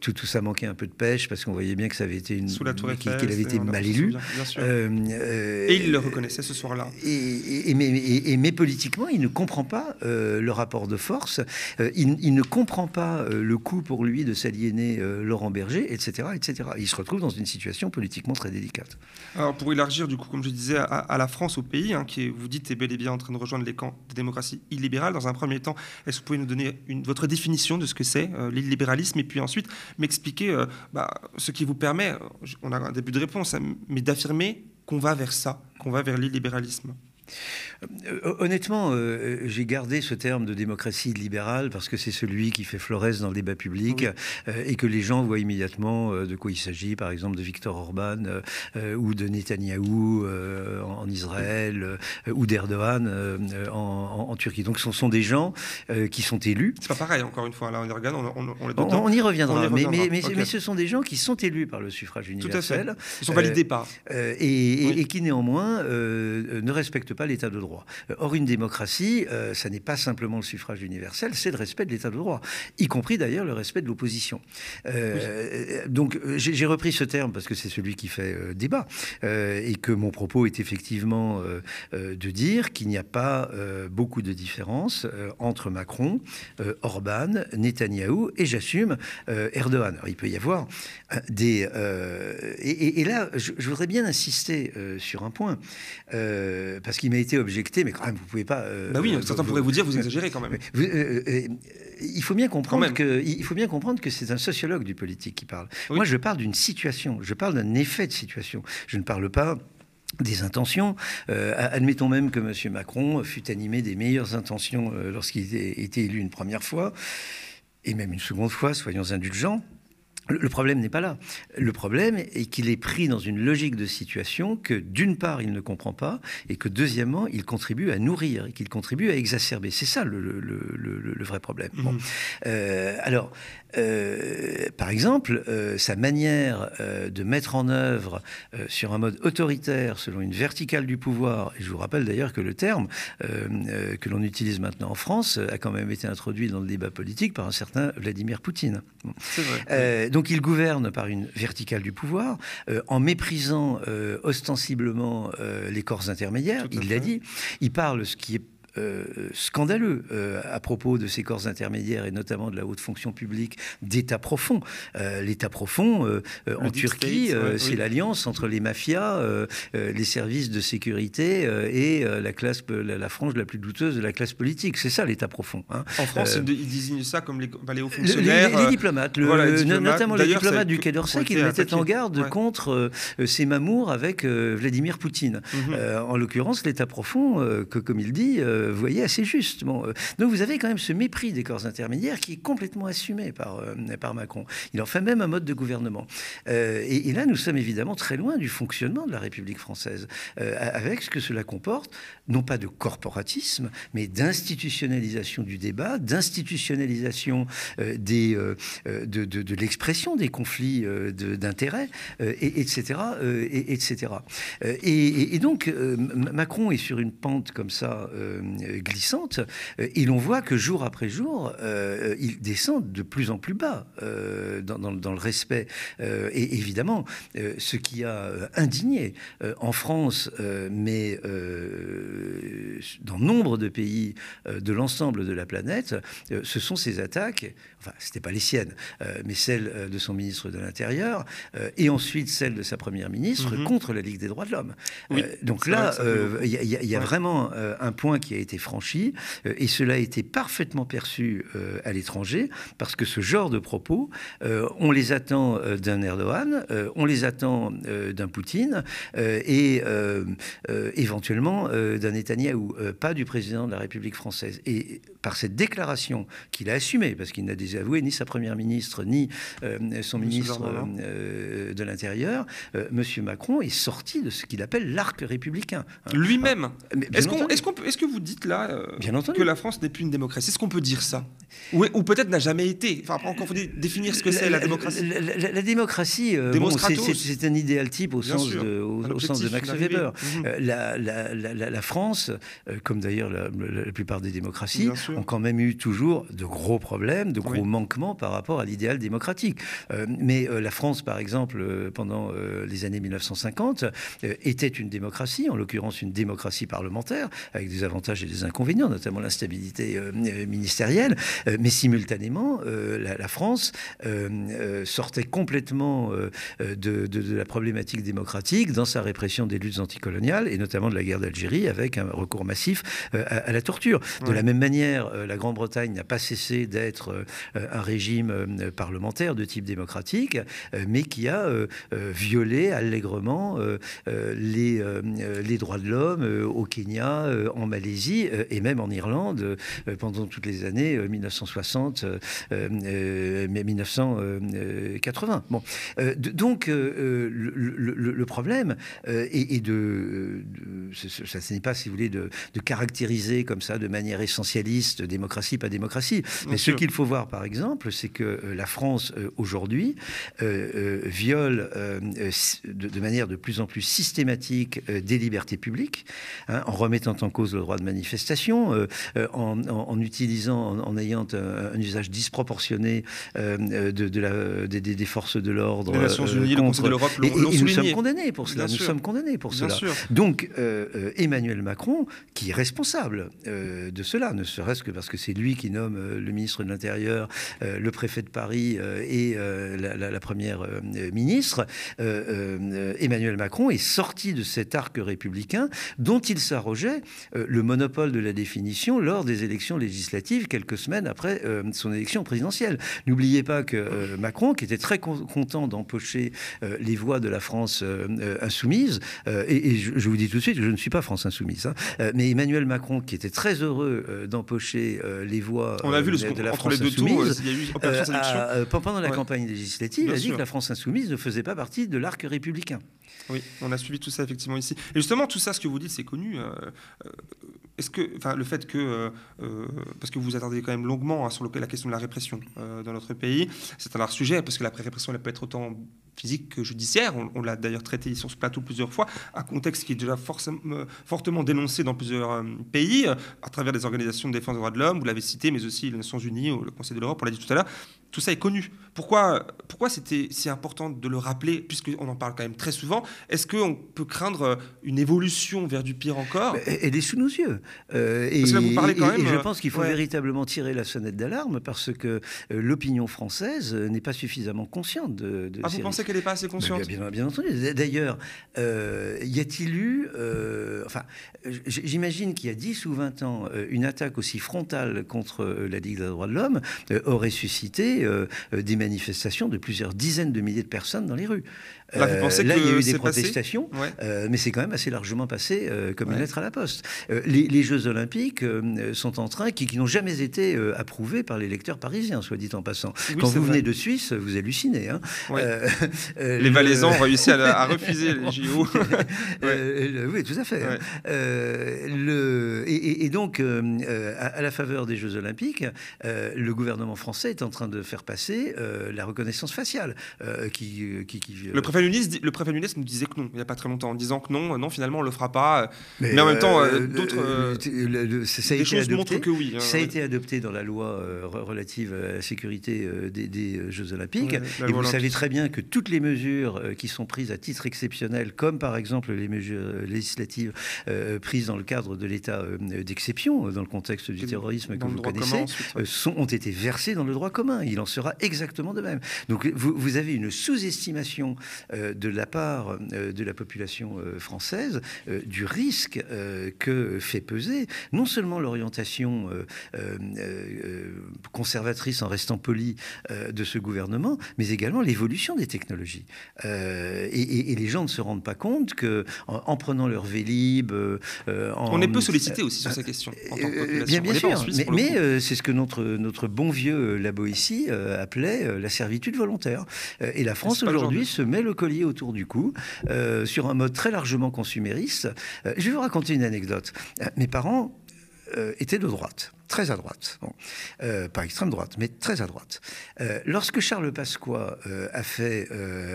tout, tout ça manquait un peu de pêche, parce qu'on voyait bien que ça avait été une... Sous la tour qu'il avait été mal élu. et il le reconnaissait ce soir-là. Et, mais, mais, politiquement, il ne comprend pas le rapport de force, il, il, ne comprend pas le coup pour lui de s'aliéner Laurent Berger, etc., etc. Il se retrouve dans une situation politiquement très délicate. Alors pour élargir, du coup, comme je disais, à, la France, au pays, hein, qui vous dites, est bel et bien en train de rejoindre les camps de démocratie illibérale, dans un premier temps, est-ce que vous pouvez nous donner votre définition de ce que c'est euh, l'illibéralisme, et puis ensuite m'expliquer euh, bah, ce qui vous permet, euh, on a un début de réponse, hein, mais d'affirmer qu'on va vers ça, qu'on va vers l'illibéralisme? euh, honnêtement, euh, j'ai gardé ce terme de démocratie libérale parce que c'est celui qui fait florès dans le débat public euh, et que les gens voient immédiatement de quoi il s'agit, par exemple de Viktor Orban ou de Netanyahou en, Israël ou d'Erdogan en, Turquie. Donc ce sont des gens qui sont élus. C'est pas pareil, encore une fois, là, on y regarde, on, on, y reviendra. Mais, mais, ce sont des gens qui sont élus par le suffrage universel. Tout à fait. Ils sont validés par. Et, et, qui néanmoins ne respectent pas l'état de droit. Or, une démocratie, euh, ça n'est pas simplement le suffrage universel, c'est le respect de l'état de droit, y compris d'ailleurs le respect de l'opposition. Euh, donc, j'ai repris ce terme parce que c'est celui qui fait euh, débat et que mon propos est effectivement de dire qu'il n'y a pas beaucoup de différence entre Macron, Orban, Netanyahou et j'assume Erdogan. Alors, il peut y avoir des et, là, je, je, voudrais bien insister sur un point parce qu'il m'a été mais quand même, vous pouvez pas. Euh, bah oui, certains pourraient vous dire, vous exagérez quand même. Euh, euh, il faut bien comprendre que, il faut bien comprendre que c'est un sociologue du politique qui parle. Moi, je parle d'une situation, je parle d'un effet de situation. Je ne parle pas des intentions. admettons même que M. Macron fut animé des meilleures intentions lorsqu'il était élu une première fois, et même une seconde fois, soyons indulgents. Le problème n'est pas là. Le problème est qu'il est pris dans une logique de situation que d'une part il ne comprend pas et que deuxièmement il contribue à nourrir et qu'il contribue à exacerber. C'est ça le, vrai problème. Mmh. Euh, alors, euh, par exemple, euh, sa manière de mettre en œuvre sur un mode autoritaire, selon une verticale du pouvoir, et je vous rappelle d'ailleurs que le terme que l'on utilise maintenant en France a quand même été introduit dans le débat politique par un certain Vladimir Poutine. C'est vrai. Donc il gouverne par une verticale du pouvoir, euh, en méprisant euh, ostensiblement euh, les corps intermédiaires. il l'a dit. Il parle ce qui est scandaleux euh, à propos de ces corps intermédiaires et notamment de la haute fonction publique d'État profond. Euh, L'État profond en Turquie, c'est l'alliance entre les mafias, les services de sécurité et la classe, la, frange la plus douteuse de la classe politique. C'est ça l'État profond. Hein. En France, ils désignent ça comme les, bah, hauts fonctionnaires. Les, diplomates, notamment les diplomates du Quai d'Orsay qui mettaient en garde contre ces mamours avec Vladimir Poutine. Mhm. en l'occurrence, l'État profond, que comme il dit, euh, vous voyez, assez juste. Euh, donc vous avez quand même ce mépris des corps intermédiaires qui est complètement assumé par, euh, par Macron. Il en fait même un mode de gouvernement. Et, là, nous sommes évidemment très loin du fonctionnement de la République française, avec ce que cela comporte, non pas de corporatisme, mais d'institutionnalisation du débat, d'institutionnalisation des, de, de, l'expression des conflits d'intérêts, et, etc. Et, etc. Et, donc, Macron est sur une pente comme ça euh, glissante, euh, et l'on voit que jour après jour, euh, il descend de plus en plus bas dans, le respect. et évidemment, ce qui a indigné en France, mais dans nombre de pays de l'ensemble de la planète, ce sont ces attaques, enfin, c'était pas les siennes, mais celles de son ministre de l'Intérieur, et ensuite celles de sa première ministre mhm. contre la Ligue des droits de l'homme. donc là, il y, a vraiment un point qui a été franchi, euh, et cela a été parfaitement perçu euh, à l'étranger, parce que ce genre de propos, euh, on les attend d'un Erdogan, on les attend d'un Poutine, et éventuellement d'un Netanyahou, pas du président de la République française. Et par cette déclaration qu'il a assumée, parce qu'il n'a désavoué ni sa première ministre, ni son ministre de l'Intérieur, M. Macron est sorti de ce qu'il appelle l'arc républicain. Lui-même. Est-ce est que vous dites là euh, que la France n'est plus une démocratie. Est-ce qu'on peut dire ça Ou, ou peut-être n'a jamais été Enfin, après, encore faut définir ce que c'est la, démocratie. La, démocratie, euh, c'est un idéal type au, sens de, au, sens de, Max Weber. Mhm. Euh, la, France, comme d'ailleurs la, plupart des démocraties, ont quand même eu toujours de gros problèmes, de gros manquements par rapport à l'idéal démocratique. mais la France, par exemple, pendant les années 1950, était une démocratie, en l'occurrence une démocratie parlementaire, avec des avantages et des inconvénients, notamment l'instabilité euh, ministérielle, euh, mais simultanément, euh, la, France sortait complètement de, la problématique démocratique dans sa répression des luttes anticoloniales, et notamment de la guerre d'Algérie, avec un recours massif à, la torture. De la même manière, la Grande-Bretagne n'a pas cessé d'être un régime parlementaire de type démocratique, mais qui a violé allègrement les, les droits de l'homme au Kenya, en Malaisie euh, et même en Irlande euh, pendant toutes les années 1960, euh, 1980. Bon, donc le, problème est, de, ça, ce n'est pas, si vous voulez, de, caractériser comme ça de manière essentialiste démocratie pas démocratie. Mais ce qu'il faut voir, par exemple, c'est que la France aujourd'hui viole de, manière de plus en plus systématique des libertés publiques, hein, en remettant en cause le droit de manifestation, euh, euh, en, utilisant, en, ayant un, usage disproportionné euh, de, la, des, forces de l'ordre. Les Nations Unies, le Conseil de l'Europe et, nous sommes condamnés pour cela. nous sommes condamnés pour cela. Donc Emmanuel Macron, qui est responsable de cela, ne serait-ce que parce que c'est lui qui nomme le ministre de l'Intérieur, le préfet de Paris et la, première ministre, Emmanuel Macron est sorti de cet arc républicain dont il s'arrogeait le monopole monopole de la définition lors des élections législatives, quelques semaines après son élection présidentielle. N'oubliez pas que Macron, qui était très content d'empocher les voix de la France insoumise, et, je, vous dis tout de suite que je ne suis pas France insoumise, hein, mais Emmanuel Macron, qui était très heureux d'empocher les voix On a vu de, la France insoumise, pendant la campagne législative, a dit que la France insoumise ne faisait pas partie de l'arc républicain. Oui, on a suivi tout ça effectivement ici. Et justement, tout ça, ce que vous dites, c'est connu. Euh, euh, est-ce que, enfin, le fait que, euh, parce que vous attendez quand même longuement hein, sur la question de la répression dans notre pays, c'est un large sujet parce que la répression, elle peut être autant physique que judiciaire. On, l'a d'ailleurs traité sur ce plateau plusieurs fois, un contexte qui est déjà forcément, fortement dénoncé dans plusieurs pays à travers des organisations de défense des droits de l'homme. Vous l'avez cité, mais aussi les Nations Unies ou le Conseil de l'Europe. On l'a dit tout à l'heure. Tout ça est connu. Pourquoi, pourquoi c'était si important de le rappeler, puisqu'on en parle quand même très souvent? Est-ce qu'on peut craindre une évolution vers du pire encore? Elle est sous nos yeux. Euh, et, vous parlez quand même, et, je pense qu'il faut véritablement tirer la sonnette d'alarme parce que euh, l'opinion française n'est pas suffisamment consciente de. ah, vous pensez qu'elle n'est pas assez consciente bien, bien, entendu. D'ailleurs, euh, y a-t-il eu. enfin, j'imagine qu'il y a 10 ou 20 ans, une attaque aussi frontale contre la Ligue des droits de l'homme aurait suscité euh, euh, des manifestations de plusieurs dizaines de milliers de personnes dans les rues. Là, vous pensez là il y a eu des protestations, mais c'est quand même assez largement passé comme une lettre à la poste. Les, Jeux Olympiques sont en train, qui, n'ont jamais été approuvés par les lecteurs parisiens, soit dit en passant. Quand vous venez de Suisse, vous hallucinez. Hein. Les Valaisans ont réussi à, refuser les JO. oui, tout à fait. Le, et, donc, à, la faveur des Jeux Olympiques, le gouvernement français est en train de faire passer la reconnaissance faciale. qui, qui, le le préfet nous disait que non, il n'y a pas très longtemps, en disant que non, non, finalement, on le fera pas. Mais, en même temps, euh, euh, d'autres euh, ça choses montrent que oui. Hein, ça a été adopté dans la loi relative à la sécurité des, Jeux Olympiques. et vous savez très bien que toutes les mesures qui sont prises à titre exceptionnel, comme par exemple les mesures législatives prises dans le cadre de l'état d'exception, dans le contexte du terrorisme que vous connaissez, sont, ont été versées dans le droit commun. Il en sera exactement de même. Donc vous, vous avez une sous-estimation euh, de la part euh, de la population euh, française du risque que fait peser non seulement l'orientation conservatrice en restant poli de ce gouvernement, mais également l'évolution des technologies. Et, les gens ne se rendent pas compte que en, prenant leur Vélib, on est peu sollicité aussi sur ces questions. En tant que bien, bien sûr, mais, c'est ce que notre notre bon vieux Labo ici appelait la servitude volontaire. et la France aujourd'hui se met le collier autour du cou, euh, sur un mode très largement consumériste. Euh, je vais vous raconter une anecdote. Euh, mes parents étaient de droite très à droite, pas extrême droite, mais très à droite. lorsque Charles Pasqua a fait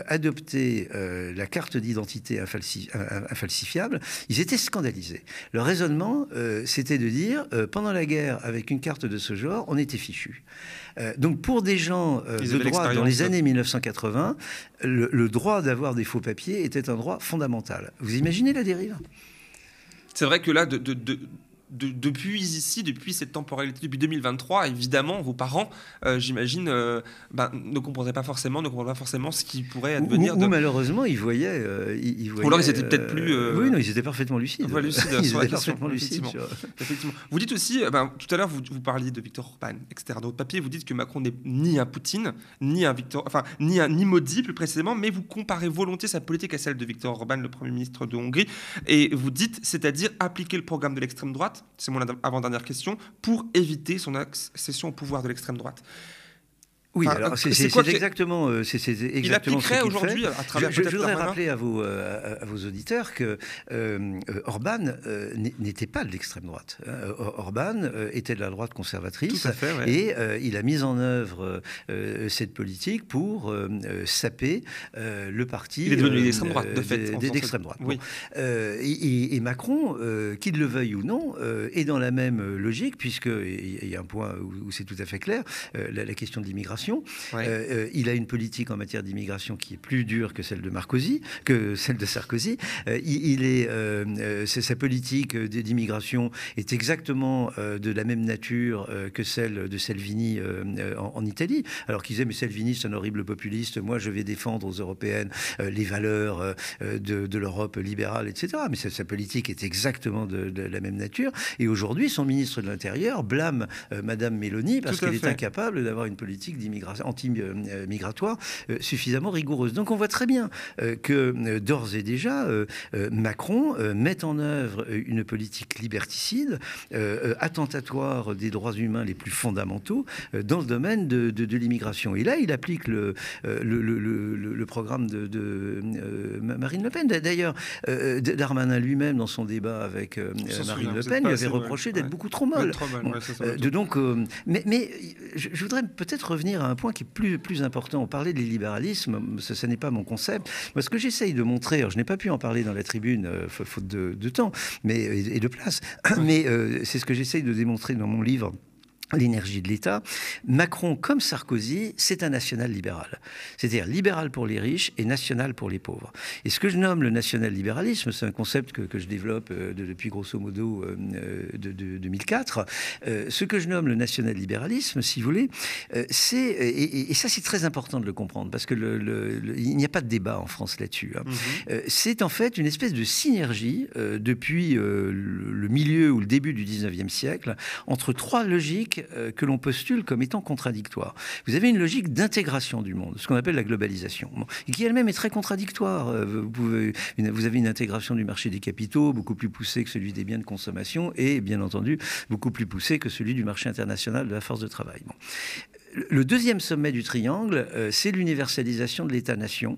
adopter la carte d'identité infalsifiable, ils étaient scandalisés. Le raisonnement, c'était de dire, pendant la guerre, avec une carte de ce genre, on était fichu. Euh, donc pour des gens euh, de droit dans les années 1980, le, droit d'avoir des faux papiers était un droit fondamental. Vous imaginez la dérive? C'est vrai que là, de, depuis ici, depuis cette temporalité, depuis 2023, évidemment, vos parents, euh, j'imagine, euh, ben, ne comprendraient pas forcément, ne comprendraient pas forcément ce qui pourrait advenir. Ou, de... malheureusement, ils voyaient, euh, ils, voyaient, Ou alors ils étaient peut-être plus. Oui, non, ils étaient parfaitement lucides. ils étaient parfaitement lucides. Effectivement. Vous dites aussi, ben, tout à l'heure, vous, vous, parliez de Victor Orban, etc. Dans votre papier, vous dites que Macron n'est ni un Poutine, ni un Victor, enfin, ni un ni Modi plus précisément, mais vous comparez volontiers sa politique à celle de Victor Orban, le Premier ministre de Hongrie, et vous dites, c'est-à-dire appliquer le programme de l'extrême droite c'est mon avant-dernière question, pour éviter son accession au pouvoir de l'extrême droite. Oui, alors c'est exactement, euh, c'est exactement. Il appliquerait aujourd'hui à travers. Je, je voudrais rappeler à vos, euh, à, vos auditeurs que euh, Orban n'était pas de l'extrême droite. Hein. Orban était de la droite conservatrice et il a mis en œuvre cette politique pour saper le parti. Il est devenu d'extrême droite, de fait. D'extrême droite. Oui. Et, et, Macron, qu'il le veuille ou non, est dans la même logique puisque il y a un point où, c'est tout à fait clair, la question de l'immigration l'immigration. il a une politique en matière d'immigration qui est plus dure que celle de Marcosi, que celle de Sarkozy. il, est, sa politique d'immigration est exactement de la même nature que celle de Salvini en, Italie. Alors qu'il disait, mais Salvini, c'est un horrible populiste, moi je vais défendre aux européennes les valeurs de, l'Europe libérale, etc. Mais sa, politique est exactement de, la même nature. Et aujourd'hui, son ministre de l'Intérieur blâme euh, Madame Mélanie parce qu'elle est incapable d'avoir une politique d'immigration anti-migratoire euh, suffisamment rigoureuse. Donc on voit très bien euh, que d'ores et déjà, Macron met en œuvre une politique liberticide, attentatoire des droits humains les plus fondamentaux dans le domaine de, l'immigration. Et là, il applique le, le, programme de, de Marine Le Pen. D'ailleurs, Darmanin lui-même, dans son débat avec Marine Le Pen, lui avait reproché d'être beaucoup trop molle. de, donc, mais, mais, je, voudrais peut-être revenir à un point qui est plus, plus important. On parlait des libéralismes, ce, n'est pas mon concept. Moi, ce que j'essaye de montrer, alors je n'ai pas pu en parler dans la tribune, faute de, temps mais, et, de place, mais c'est ce que j'essaye de démontrer dans mon livre l'énergie de l'État. Macron, comme Sarkozy, c'est un national libéral. C'est-à-dire libéral pour les riches et national pour les pauvres. Et ce que je nomme le national-libéralisme, c'est un concept que, je développe euh, depuis grosso modo euh, euh, de, 2004. ce que je nomme le national-libéralisme, si vous voulez, c'est, et, ça c'est très important de le comprendre, parce que le, il n'y a pas de débat en France là-dessus. Hein. Mm-hmm. c'est en fait une espèce de synergie depuis le milieu ou le début du 19e siècle entre trois logiques euh, que l'on postule comme étant contradictoires. Vous avez une logique d'intégration du monde, ce qu'on appelle la globalisation, qui elle-même est très contradictoire. Euh, vous, avez une intégration du marché des capitaux beaucoup plus poussée que celui des biens de consommation et, bien entendu, beaucoup plus poussée que celui du marché international de la force de travail. Le deuxième sommet du triangle, euh, c'est l'universalisation de l'État-nation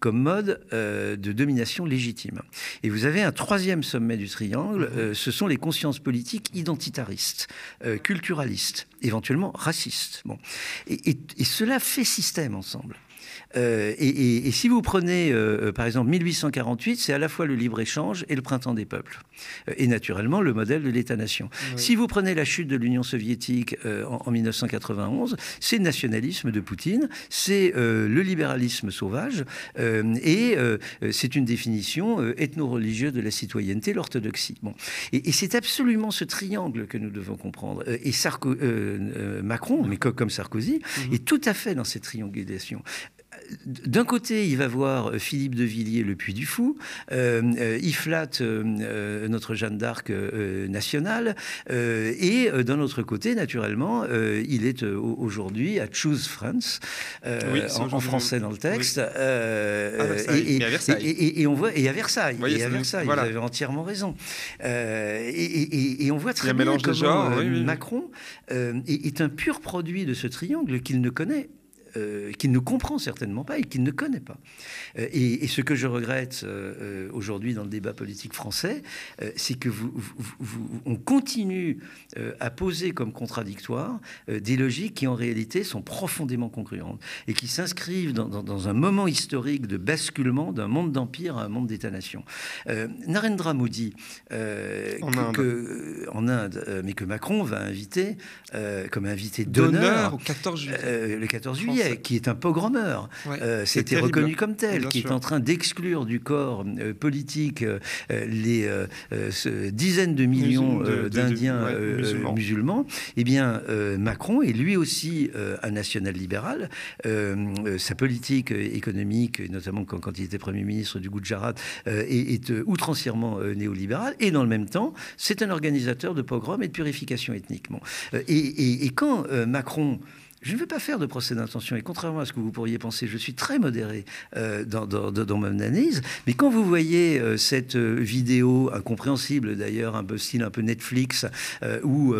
comme mode euh, de domination légitime. Et vous avez un troisième sommet du triangle, mhm. euh, ce sont les consciences politiques identitaristes, culturalistes, éventuellement racistes. Bon. et cela fait système ensemble. Euh, et, si vous prenez, euh, euh, par exemple, 1848, c'est à la fois le libre-échange et le printemps des peuples. et naturellement, le modèle de l'État-nation. Si vous prenez la chute de l'Union soviétique en, 1991, c'est le nationalisme de Poutine, c'est le libéralisme sauvage, et c'est une définition ethno-religieuse de la citoyenneté, l'orthodoxie. Bon. Et, c'est absolument ce triangle que nous devons comprendre. Et Macron, mais comme Sarkozy, mhm. est tout à fait dans cette triangulation d'un côté, il va voir euh, Philippe de Villiers, le Puy du Fou. Euh, euh, il flatte notre Jeanne d'Arc nationale. et d'un autre côté, naturellement, il est aujourd'hui à Choose France, en, français dans le texte. et, on voit et à Versailles. et à Versailles, vous avez entièrement raison. et, on voit très bien comment Macron est un pur produit de ce triangle qu'il ne connaît euh, qu'il ne comprend certainement pas et qu'il ne connaît pas. Euh, et, ce que je regrette euh, aujourd'hui dans le débat politique français, c'est que vous, on continue à poser comme contradictoire des logiques qui en réalité sont profondément congruentes et qui s'inscrivent dans, un moment historique de basculement d'un monde d'empire à un monde d'État-nation. Narendra Modi, en, Inde. en Inde, mais que Macron va inviter comme invité d'honneur au 14 juillet. Le 14 juillet qui est un pogromeur. Euh, c'était reconnu comme tel, qui est en train d'exclure du corps euh, politique euh, les dizaines de millions d'Indiens musulmans. Eh bien, Macron est lui aussi un national-libéral. sa politique économique, notamment quand, il était Premier ministre du Gujarat, est, est outrancièrement néolibéral. Et dans le même temps, c'est un organisateur de pogroms et de purification ethnique. et, quand Macron je ne veux pas faire de procès d'intention, et contrairement à ce que vous pourriez penser, je suis très modéré euh, dans, dans, mon analyse. Mais quand vous voyez euh, cette euh, vidéo incompréhensible, d'ailleurs, un peu style un peu Netflix, où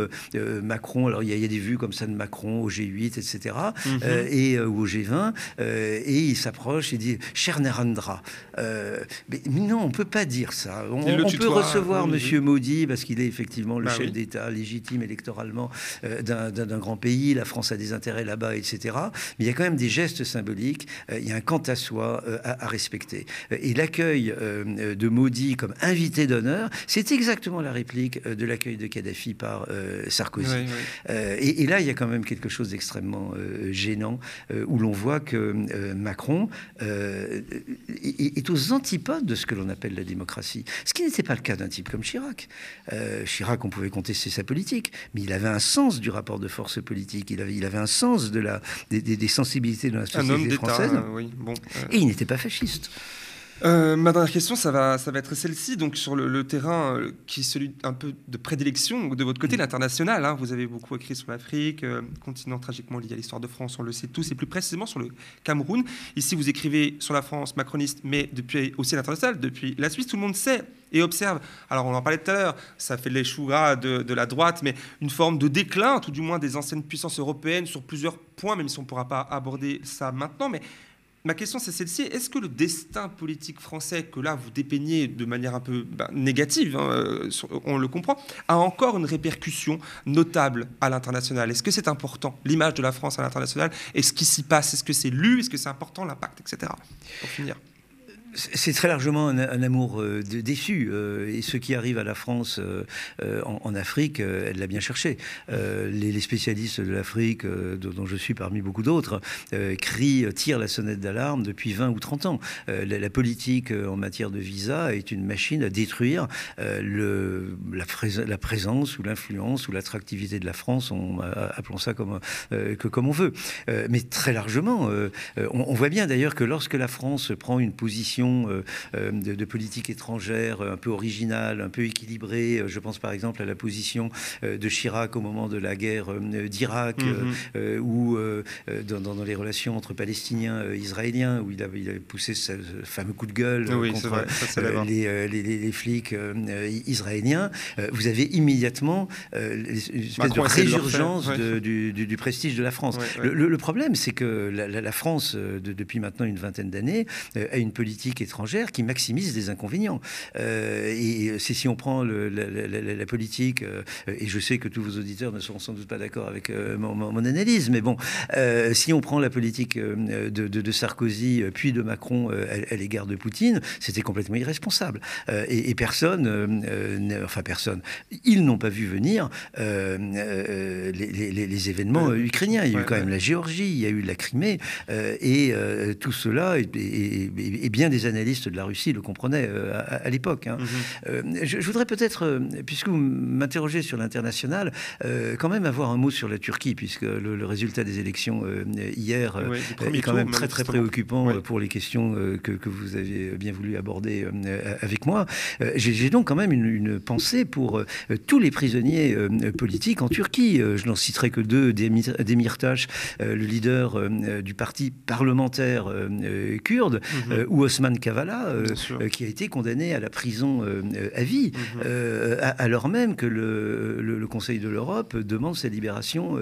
Macron, alors il y, a des vues comme ça de Macron au G8, etc., mhm. et ou au G20, et il s'approche et dit "Cher Narendra", mais, non, on peut pas dire ça. On, peut recevoir Monsieur Modi parce qu'il est effectivement le bah chef d'État légitime électoralement d'un grand pays. La France a des intérêts là-bas, etc. Mais il y a quand même des gestes symboliques, il y a un quant à soi à, respecter. Et l'accueil de Modi comme invité d'honneur, c'est exactement la réplique de l'accueil de Kadhafi par Sarkozy. Et, là, il y a quand même quelque chose d'extrêmement gênant, où l'on voit que Macron est aux antipodes de ce que l'on appelle la démocratie. Ce qui n'était pas le cas d'un type comme Chirac. Euh, Chirac, on pouvait contester sa politique, mais il avait un sens du rapport de force politique, il avait, il avait un sens de la, des, sensibilités de la société française. Euh, bon, euh. Et il n'était pas fasciste. Euh, ma dernière question, ça va, ça va être celle-ci. Donc sur le, terrain euh, qui est celui un peu de prédilection de votre côté, mm. l'international. Hein. vous avez beaucoup écrit sur l'Afrique, euh, continent tragiquement lié à l'histoire de France, on le sait tous, et plus précisément sur le Cameroun. Ici, vous écrivez sur la France macroniste, mais depuis aussi l'international, depuis la Suisse, tout le monde sait et observe. Alors on en parlait tout à l'heure, ça fait les choux de, la droite, mais une forme de déclin, tout du moins des anciennes puissances européennes sur plusieurs points, même si on ne pourra pas aborder ça maintenant, mais Ma question, c'est celle-ci. Est-ce que le destin politique français, que là, vous dépeignez de manière un peu ben, négative, hein, euh, on le comprend, a encore une répercussion notable à l'international? Est-ce que c'est important, l'image de la France à l'international? Et ce qui s'y passe? Est-ce que c'est lu? Est-ce que c'est important, l'impact, etc. Pour finir. C'est très largement un, amour euh, déçu. Euh, et ce qui arrive à la France euh, en, Afrique, elle l'a bien cherché. Les, spécialistes de l'Afrique, dont je suis parmi beaucoup d'autres, crient, tirent la sonnette d'alarme depuis 20 ou 30 ans. La, politique en matière de visa est une machine à détruire la, présence ou l'influence ou l'attractivité de la France, on, appelons ça comme, que, comme on veut. mais très largement, on voit bien d'ailleurs que lorsque la France prend une position euh, euh, de, politique étrangère un peu originale, un peu équilibrée. Je pense par exemple à la position euh, de Chirac au moment de la guerre d'Irak mhm. ou dans, les relations entre Palestiniens et Israéliens, où il avait, il poussé ce fameux coup de gueule contre les, flics israéliens. vous avez immédiatement une espèce de résurgence du, prestige de la France. Le, problème, c'est que la, France, depuis maintenant une vingtaine d'années, a une politique étrangère qui maximise des inconvénients. Euh, et c'est si on prend la, politique, euh, et je sais que tous vos auditeurs ne seront sans doute pas d'accord avec euh, mon, analyse, mais bon, si on prend la politique de, Sarkozy puis de Macron à, l'égard de Poutine, c'était complètement irresponsable. Et, personne, enfin personne, ils n'ont pas vu venir les, événements ukrainiens. Il y a eu quand même la Géorgie, il y a eu la Crimée, et tout cela est, est bien des analystes de la Russie le comprenaient euh, à, l'époque. Hein. Mhm. Euh, je, voudrais peut-être, euh, puisque vous m'interrogez sur l'international, quand même avoir un mot sur la Turquie, puisque le, résultat des élections hier est quand même très très préoccupant pour les questions que, que, vous avez bien voulu aborder avec moi. J'ai donc quand même une, pensée pour tous les prisonniers politiques en Turquie. je n'en citerai que deux, Demirtas, le leader du parti parlementaire kurde, mhm. ou Osman Kavala, euh, euh, qui a été condamné à la prison euh, à vie, mhm. alors même que le, Conseil de l'Europe demande sa libération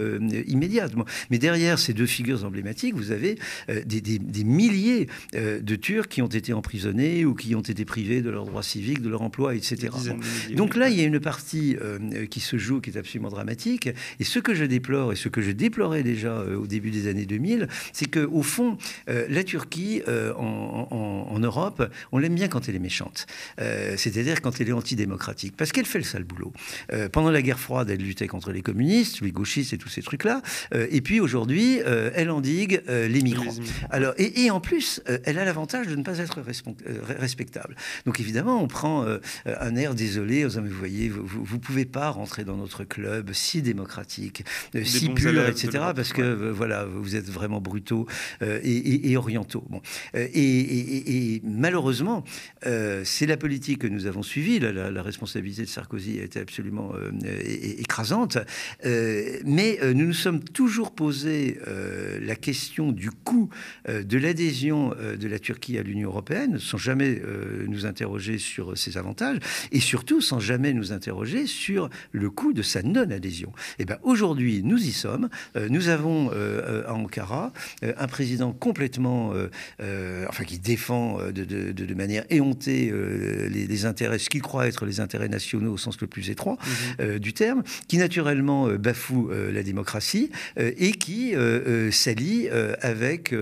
immédiate. Mais derrière ces deux figures emblématiques, vous avez des, milliers de Turcs qui ont été emprisonnés ou qui ont été privés de leurs droits civiques, de leur emploi, etc. Donc là, il y a une partie qui se joue qui est absolument dramatique. Et ce que je déplore, et ce que je déplorais déjà au début des années 2000, c'est qu'au fond, la Turquie, en Europe, on l'aime bien quand elle est méchante. Euh, c'est-à-dire quand elle est antidémocratique. Parce qu'elle fait le sale boulot. Euh, pendant la guerre froide, elle luttait contre les communistes, les gauchistes et tous ces trucs-là. Euh, et puis aujourd'hui, elle endigue les migrants. Alors, et, en plus, elle a l'avantage de ne pas être respectable. Donc évidemment, on prend un air désolé, vous voyez, vous ne pouvez pas rentrer dans notre club si démocratique, si pur, etc. Parce que voilà, vous êtes vraiment brutaux et, orientaux. Bon. et malheureusement, euh, c'est la politique que nous avons suivie. La, responsabilité de Sarkozy a été absolument euh, écrasante. Euh, mais nous nous sommes toujours posé la question du coût de l'adhésion de la Turquie à l'Union européenne, sans jamais nous interroger sur ses avantages, et surtout sans jamais nous interroger sur le coût de sa non-adhésion. Et eh ben aujourd'hui, nous y sommes. nous avons à Ankara un président complètement, enfin qui défend défend de, manière éhontée les, intérêts, ce qu'il croit être les intérêts nationaux au sens le plus étroit mhm. du terme, qui naturellement bafoue la démocratie et qui s'allie avec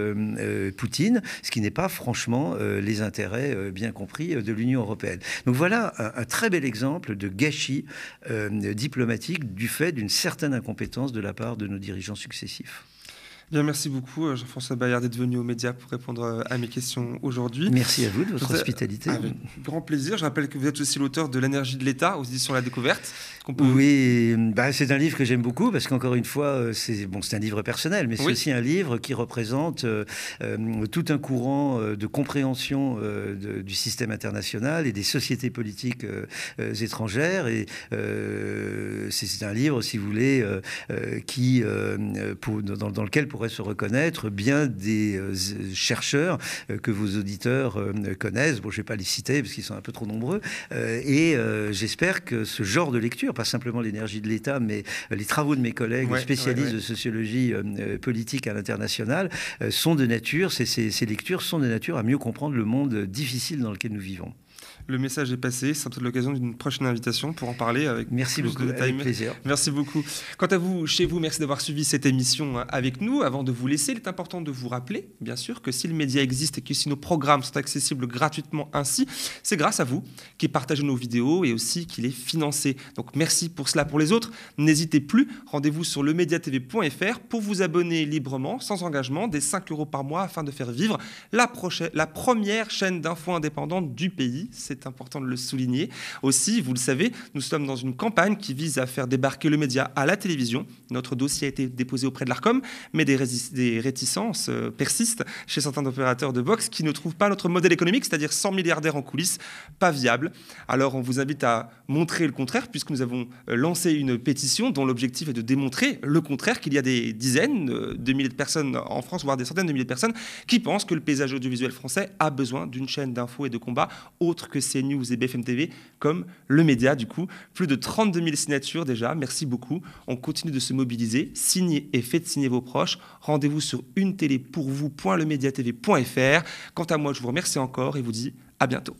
Poutine, ce qui n'est pas franchement les intérêts bien compris de l'Union européenne. Donc voilà un, très bel exemple de gâchis diplomatique du fait d'une certaine incompétence de la part de nos dirigeants successifs. Bien, merci beaucoup, euh, Jean-François Bayard, d'être venu aux médias pour répondre euh, à mes questions aujourd'hui. Merci à vous de votre hospitalité. Avec grand plaisir. Je rappelle que vous êtes aussi l'auteur de L'énergie de l'État aux éditions La Découverte. Oui, bah, c'est un livre que j'aime beaucoup parce qu'encore une fois, euh, c'est bon, un livre personnel, mais c'est aussi un livre qui représente tout un courant de compréhension du système international et des sociétés politiques étrangères. Et c'est un livre, si vous voulez, qui, pour, dans, dans lequel, pour pourrait se reconnaître bien des euh, chercheurs euh, que vos auditeurs euh, connaissent. Bon, je ne vais pas les citer parce qu'ils sont un peu trop nombreux. et j'espère que ce genre de lecture, pas simplement l'énergie de l'État, mais les travaux de mes collègues spécialistes de sociologie politique à l'international, sont de nature, ces lectures sont de nature à mieux comprendre le monde difficile dans lequel nous vivons. Le message est passé. C'est peut-être l'occasion d'une prochaine invitation pour en parler avec merci beaucoup, de Avec plaisir. Merci beaucoup. Quant à vous, chez vous, merci d'avoir suivi cette émission avec nous. Avant de vous laisser, il est important de vous rappeler, bien sûr, que si le média existe et que si nos programmes sont accessibles gratuitement ainsi, c'est grâce à vous qui partagez nos vidéos et aussi qui les financez. Donc merci pour cela. Pour les autres, n'hésitez plus. Rendez-vous sur lemediatv.fr pour vous abonner librement, sans engagement, des 5 euros par mois afin de faire vivre la, prochaine, la première chaîne d'infos indépendante du pays. C'est c'est important de le souligner. Aussi, vous le savez, nous sommes dans une campagne qui vise à faire débarquer le média à la télévision. Notre dossier a été déposé auprès de l'ARCOM, mais des, réticences euh, persistent chez certains opérateurs de box qui ne trouvent pas notre modèle économique, c'est-à-dire 100 milliardaires en coulisses, pas viable. Alors on vous invite à montrer le contraire, puisque nous avons euh, lancé une pétition dont l'objectif est de démontrer le contraire, qu'il y a des dizaines euh, de milliers de personnes en France, voire des centaines de milliers de personnes, qui pensent que le paysage audiovisuel français a besoin d'une chaîne d'infos et de combat autre que CNews et BFM TV comme le média du coup. Plus de 32 000 signatures déjà, merci beaucoup. On continue de se mobiliser. Signez et faites signer vos proches. Rendez-vous sur une télé pour vous.lemediatv.fr. Quant à moi, je vous remercie encore et vous dis à bientôt.